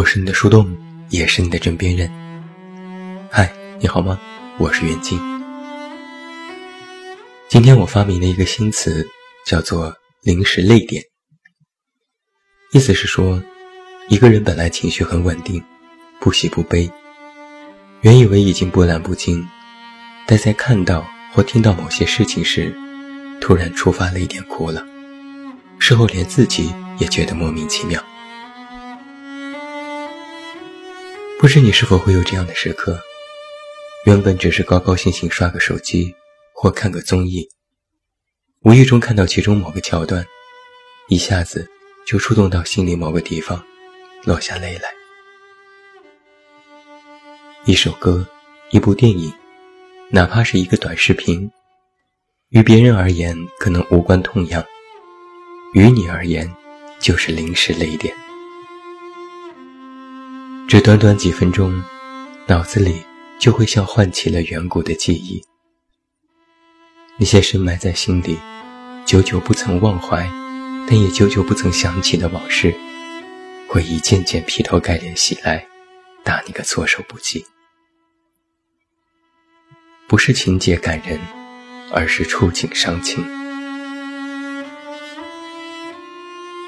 我是你的树洞，也是你的枕边人。嗨，你好吗？我是袁静。今天我发明了一个新词，叫做“临时泪点”。意思是说，一个人本来情绪很稳定，不喜不悲，原以为已经波澜不惊，但在看到或听到某些事情时，突然触发泪点哭了，事后连自己也觉得莫名其妙。不知你是否会有这样的时刻？原本只是高高兴兴刷个手机或看个综艺，无意中看到其中某个桥段，一下子就触动到心里某个地方，落下泪来。一首歌，一部电影，哪怕是一个短视频，于别人而言可能无关痛痒，于你而言，就是临时泪点。只短短几分钟，脑子里就会像唤起了远古的记忆。那些深埋在心里、久久不曾忘怀，但也久久不曾想起的往事，会一件件劈头盖脸袭来，打你个措手不及。不是情节感人，而是触景伤情。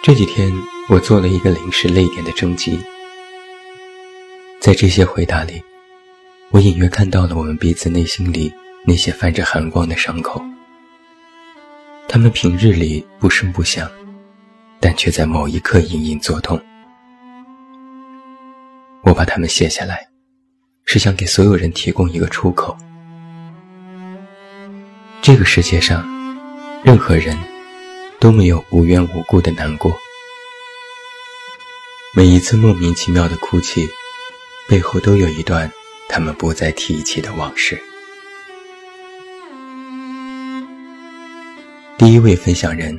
这几天，我做了一个临时泪点的征集。在这些回答里，我隐约看到了我们彼此内心里那些泛着寒光的伤口。他们平日里不声不响，但却在某一刻隐隐作痛。我把它们写下来，是想给所有人提供一个出口。这个世界上，任何人都没有无缘无故的难过。每一次莫名其妙的哭泣。背后都有一段他们不再提起的往事。第一位分享人，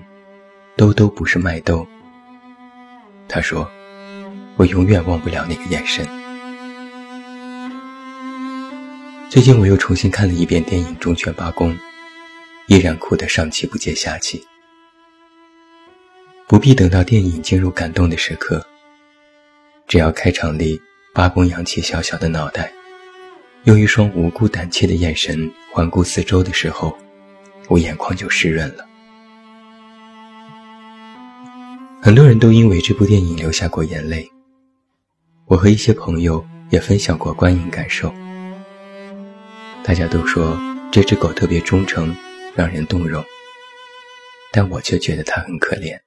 兜兜不是麦兜。他说：“我永远忘不了那个眼神。”最近我又重新看了一遍电影《忠犬八公》，依然哭得上气不接下气。不必等到电影进入感动的时刻，只要开场里。八公扬起小小的脑袋，用一双无辜胆怯的眼神环顾四周的时候，我眼眶就湿润了。很多人都因为这部电影流下过眼泪，我和一些朋友也分享过观影感受。大家都说这只狗特别忠诚，让人动容，但我却觉得它很可怜。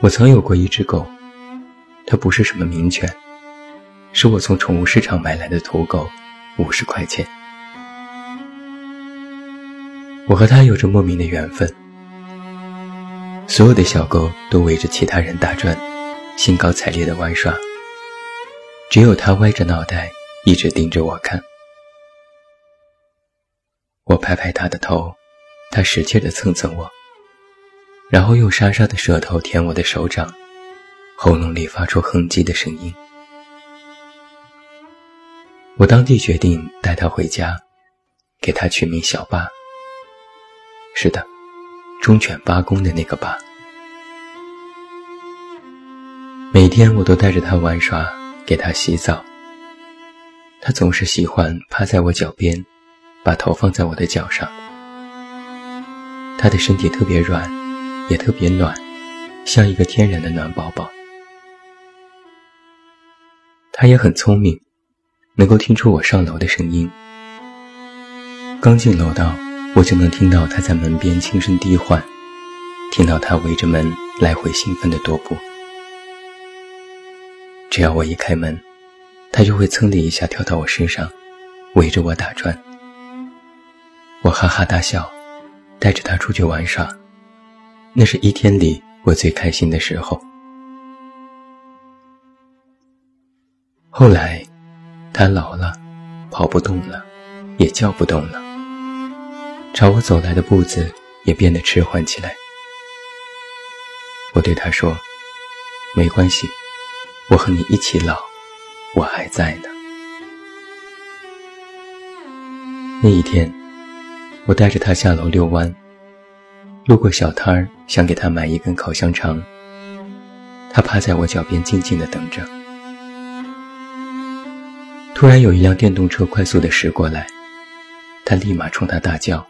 我曾有过一只狗。它不是什么名犬，是我从宠物市场买来的土狗，五十块钱。我和它有着莫名的缘分。所有的小狗都围着其他人打转，兴高采烈地玩耍，只有它歪着脑袋，一直盯着我看。我拍拍它的头，它使劲地蹭蹭我，然后用沙沙的舌头舔我的手掌。喉咙里发出哼唧的声音。我当即决定带它回家，给它取名小八。是的，忠犬八公的那个八。每天我都带着它玩耍，给它洗澡。它总是喜欢趴在我脚边，把头放在我的脚上。它的身体特别软，也特别暖，像一个天然的暖宝宝。他也很聪明，能够听出我上楼的声音。刚进楼道，我就能听到他在门边轻声低唤，听到他围着门来回兴奋的踱步。只要我一开门，他就会噌的一下跳到我身上，围着我打转。我哈哈大笑，带着他出去玩耍，那是一天里我最开心的时候。后来，他老了，跑不动了，也叫不动了。朝我走来的步子也变得迟缓起来。我对他说：“没关系，我和你一起老，我还在呢。”那一天，我带着他下楼遛弯，路过小摊儿，想给他买一根烤香肠。他趴在我脚边静静地等着。突然有一辆电动车快速地驶过来，他立马冲他大叫，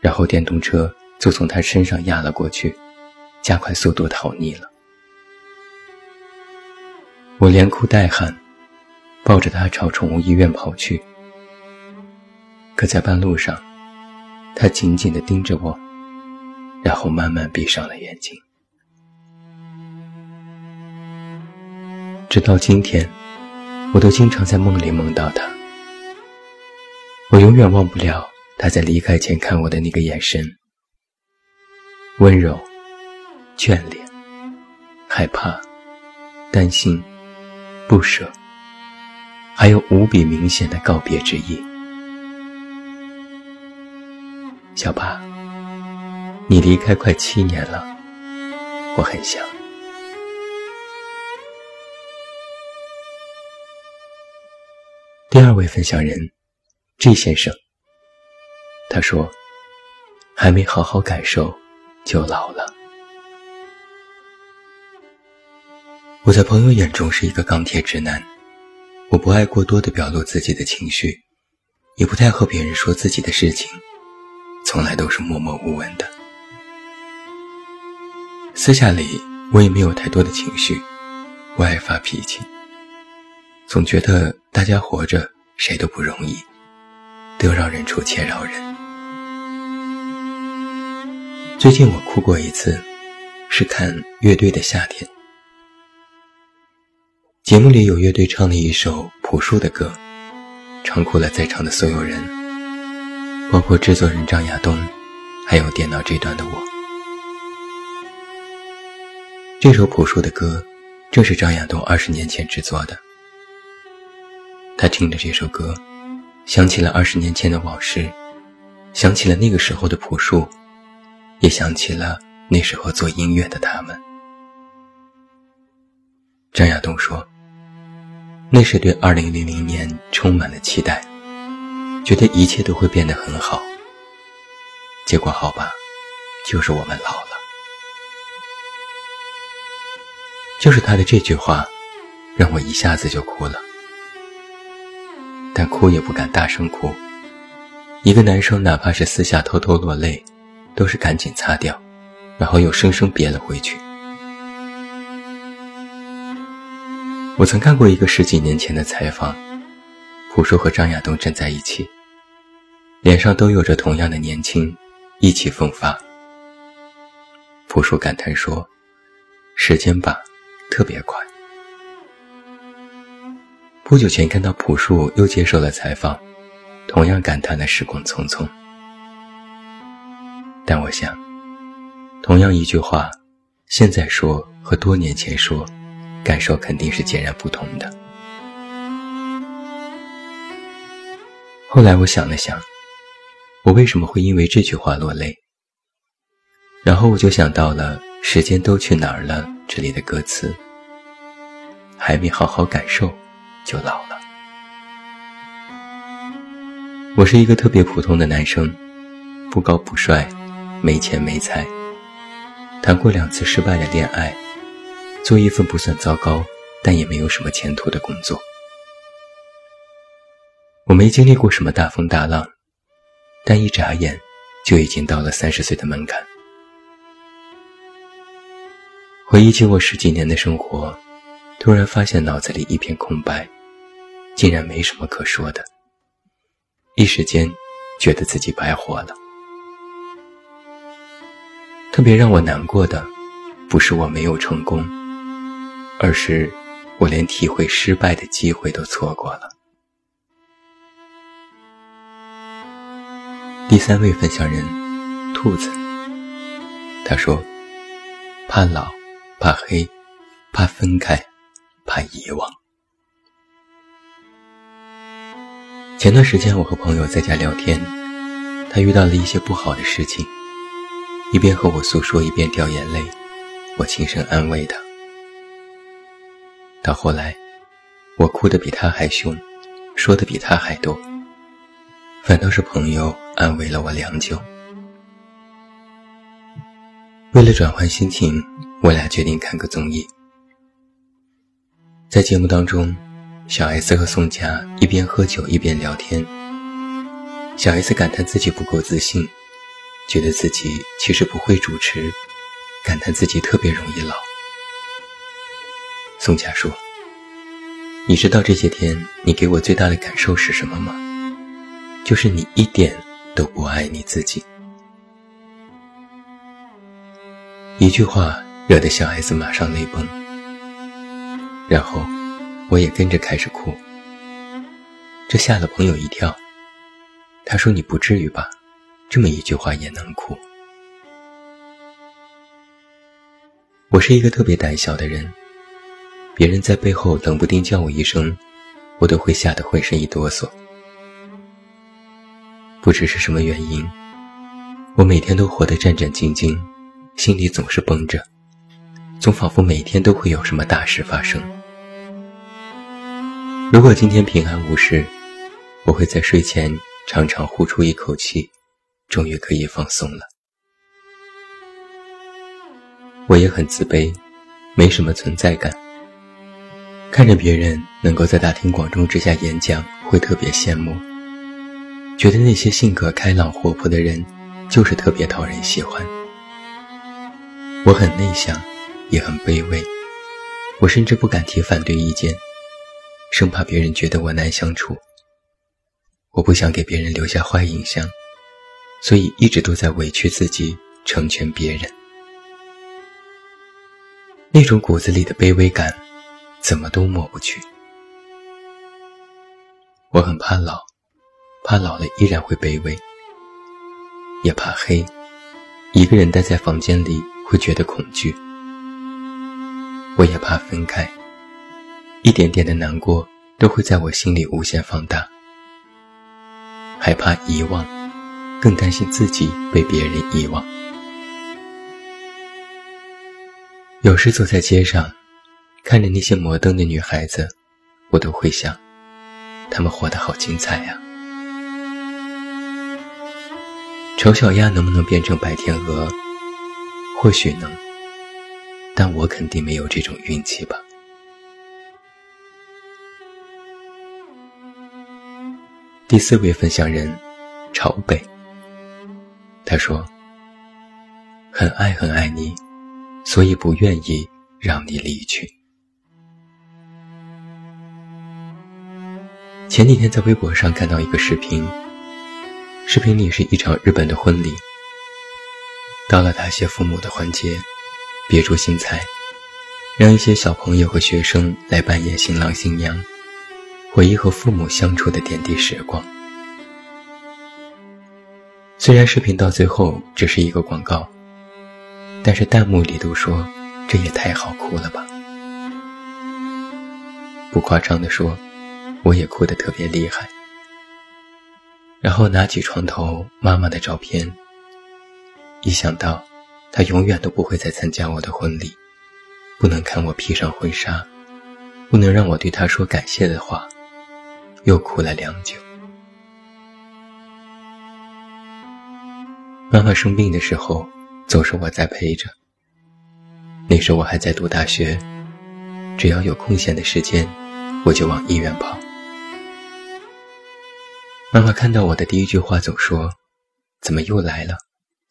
然后电动车就从他身上压了过去，加快速度逃匿了。我连哭带喊，抱着他朝宠物医院跑去。可在半路上，他紧紧地盯着我，然后慢慢闭上了眼睛。直到今天，我都经常在梦里梦到他。我永远忘不了他在离开前看我的那个眼神，温柔、眷恋、害怕、担心。不舍，还有无比明显的告别之意。小八，你离开快七年了，我很想。二位分享人，G 先生，他说：“还没好好感受，就老了。”我在朋友眼中是一个钢铁直男，我不爱过多的表露自己的情绪，也不太和别人说自己的事情，从来都是默默无闻的。私下里我也没有太多的情绪，不爱发脾气，总觉得大家活着谁都不容易，得饶人处且饶人。最近我哭过一次，是看乐队的夏天。节目里有乐队唱了一首朴树的歌，唱哭了在场的所有人，包括制作人张亚东，还有电脑这端的我。这首朴树的歌，正是张亚东二十年前制作的。他听着这首歌，想起了二十年前的往事，想起了那个时候的朴树，也想起了那时候做音乐的他们。张亚东说。那是对二零零零年充满了期待，觉得一切都会变得很好。结果好吧，就是我们老了。就是他的这句话，让我一下子就哭了。但哭也不敢大声哭。一个男生哪怕是私下偷偷落泪，都是赶紧擦掉，然后又生生憋了回去。我曾看过一个十几年前的采访，朴树和张亚东站在一起，脸上都有着同样的年轻，意气风发。朴树感叹说：“时间吧，特别快。”不久前看到朴树又接受了采访，同样感叹了时光匆匆。但我想，同样一句话，现在说和多年前说。感受肯定是截然不同的。后来我想了想，我为什么会因为这句话落泪？然后我就想到了“时间都去哪儿了”这里的歌词，还没好好感受，就老了。我是一个特别普通的男生，不高不帅，没钱没才，谈过两次失败的恋爱。做一份不算糟糕，但也没有什么前途的工作。我没经历过什么大风大浪，但一眨眼就已经到了三十岁的门槛。回忆起我十几年的生活，突然发现脑子里一片空白，竟然没什么可说的。一时间，觉得自己白活了。特别让我难过的，不是我没有成功。而是，我连体会失败的机会都错过了。第三位分享人，兔子，他说：“怕老，怕黑，怕分开，怕遗忘。”前段时间，我和朋友在家聊天，他遇到了一些不好的事情，一边和我诉说，一边掉眼泪，我轻声安慰他。到后来，我哭得比他还凶，说的比他还多。反倒是朋友安慰了我良久。为了转换心情，我俩决定看个综艺。在节目当中，小 S 和宋佳一边喝酒一边聊天。小 S 感叹自己不够自信，觉得自己其实不会主持，感叹自己特别容易老。宋佳说：“你知道这些天你给我最大的感受是什么吗？就是你一点都不爱你自己。”一句话惹得小 S 马上泪崩，然后我也跟着开始哭，这吓了朋友一跳。他说：“你不至于吧？这么一句话也能哭？”我是一个特别胆小的人，别人在背后冷不丁叫我一声，我都会吓得浑身一哆嗦。不知是什么原因，我每天都活得战战兢兢。心里总是绷着，总仿佛每天都会有什么大事发生。如果今天平安无事，我会在睡前长长呼出一口气，终于可以放松了。我也很自卑，没什么存在感。看着别人能够在大庭广众之下演讲，会特别羡慕，觉得那些性格开朗活泼的人，就是特别讨人喜欢。我很内向，也很卑微，我甚至不敢提反对意见，生怕别人觉得我难相处。我不想给别人留下坏印象，所以一直都在委屈自己，成全别人。那种骨子里的卑微感，怎么都抹不去。我很怕老，怕老了依然会卑微，也怕黑，一个人待在房间里。会觉得恐惧，我也怕分开，一点点的难过都会在我心里无限放大，害怕遗忘，更担心自己被别人遗忘。有时走在街上，看着那些摩登的女孩子，我都会想，她们活得好精彩呀。丑小鸭能不能变成白天鹅？或许能，但我肯定没有这种运气吧。第四位分享人，朝北。他说：“很爱很爱你，所以不愿意让你离去。”前几天在微博上看到一个视频，视频里是一场日本的婚礼。到了答谢父母的环节，别出心裁，让一些小朋友和学生来扮演新郎新娘，回忆和父母相处的点滴时光。虽然视频到最后只是一个广告，但是弹幕里都说这也太好哭了吧！不夸张的说，我也哭得特别厉害。然后拿起床头妈妈的照片。一想到他永远都不会再参加我的婚礼，不能看我披上婚纱，不能让我对他说感谢的话，又哭了良久。妈妈生病的时候，总是我在陪着。那时我还在读大学，只要有空闲的时间，我就往医院跑。妈妈看到我的第一句话总说：“怎么又来了？”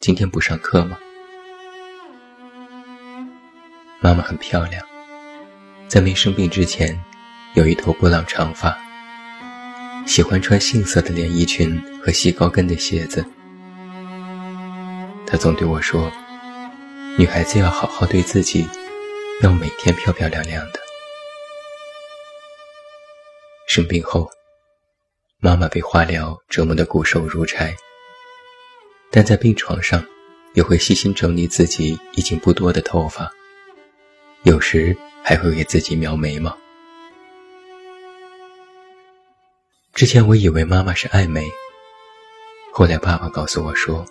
今天不上课吗？妈妈很漂亮，在没生病之前，有一头波浪长发，喜欢穿杏色的连衣裙和细高跟的鞋子。她总对我说：“女孩子要好好对自己，要每天漂漂亮亮的。”生病后，妈妈被化疗折磨得骨瘦如柴。但在病床上，也会细心整理自己已经不多的头发，有时还会给自己描眉毛。之前我以为妈妈是爱美，后来爸爸告诉我说，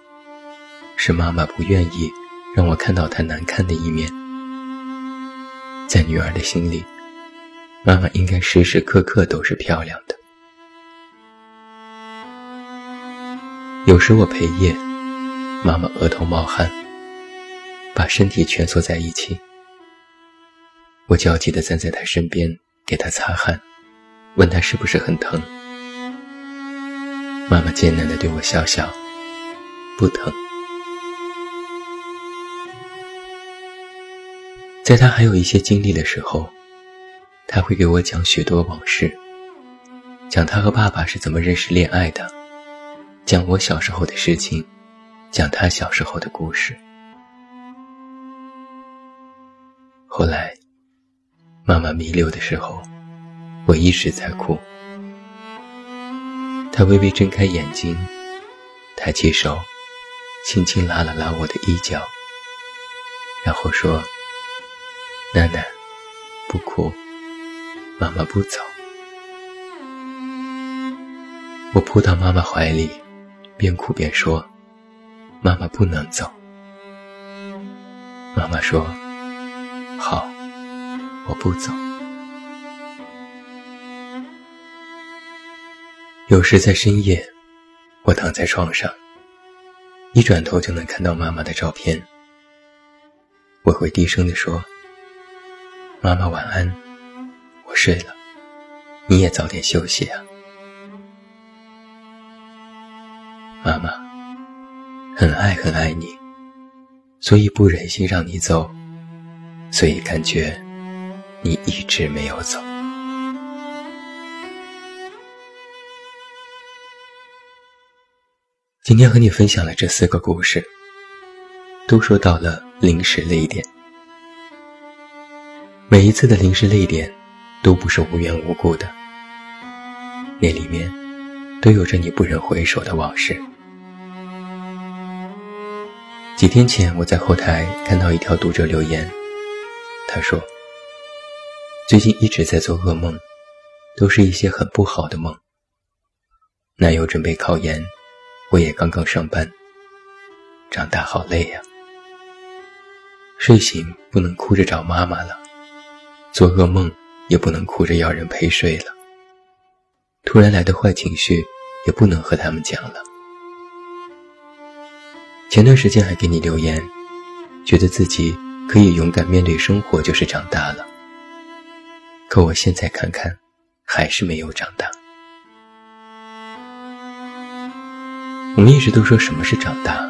是妈妈不愿意让我看到她难看的一面。在女儿的心里，妈妈应该时时刻刻都是漂亮的。有时我陪夜。妈妈额头冒汗，把身体蜷缩在一起，我焦急地站在他身边，给他擦汗，问他是不是很疼。妈妈艰难地对我笑笑，不疼。在他还有一些精力的时候，他会给我讲许多往事，讲他和爸爸是怎么认识、恋爱的，讲我小时候的事情，讲他小时候的故事。后来，妈妈弥留的时候，我一直在哭。他微微睁开眼睛，抬起手，轻轻拉了拉我的衣角，然后说。楠楠，不哭，妈妈不走。我扑到妈妈怀里，边哭边说：“妈妈不能走。”妈妈说：“好，我不走。”有时在深夜，我躺在床上，一转头就能看到妈妈的照片，我会低声地说。妈妈晚安，我睡了，你也早点休息啊。妈妈很爱很爱你，所以不忍心让你走，所以感觉你一直没有走。今天和你分享了这四个故事，都说到了临时泪点。每一次的临时泪点，都不是无缘无故的，那里面都有着你不忍回首的往事。几天前，我在后台看到一条读者留言，他说：“最近一直在做噩梦，都是一些很不好的梦。男友准备考研，我也刚刚上班，长大好累呀。睡醒不能哭着找妈妈了。”做噩梦也不能哭着要人陪睡了，突然来的坏情绪也不能和他们讲了。前段时间还给你留言，觉得自己可以勇敢面对生活就是长大了。可我现在看看，还是没有长大。我们一直都说什么是长大，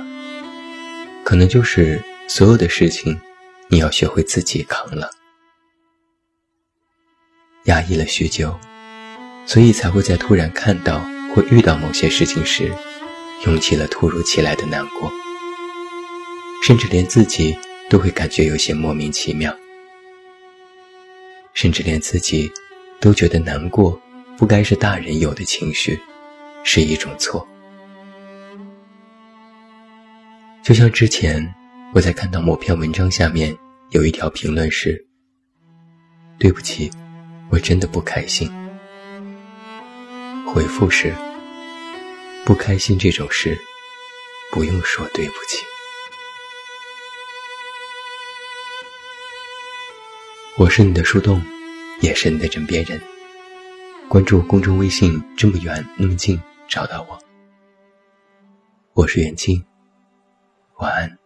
可能就是所有的事情，你要学会自己扛了。压抑了许久，所以才会在突然看到或遇到某些事情时，涌起了突如其来的难过，甚至连自己都会感觉有些莫名其妙，甚至连自己都觉得难过不该是大人有的情绪，是一种错。就像之前我在看到某篇文章下面有一条评论是：“对不起。”我真的不开心。回复是：不开心这种事，不用说对不起。我是你的树洞，也是你的枕边人。关注公众微信，这么远那么近，找到我。我是袁静，晚安。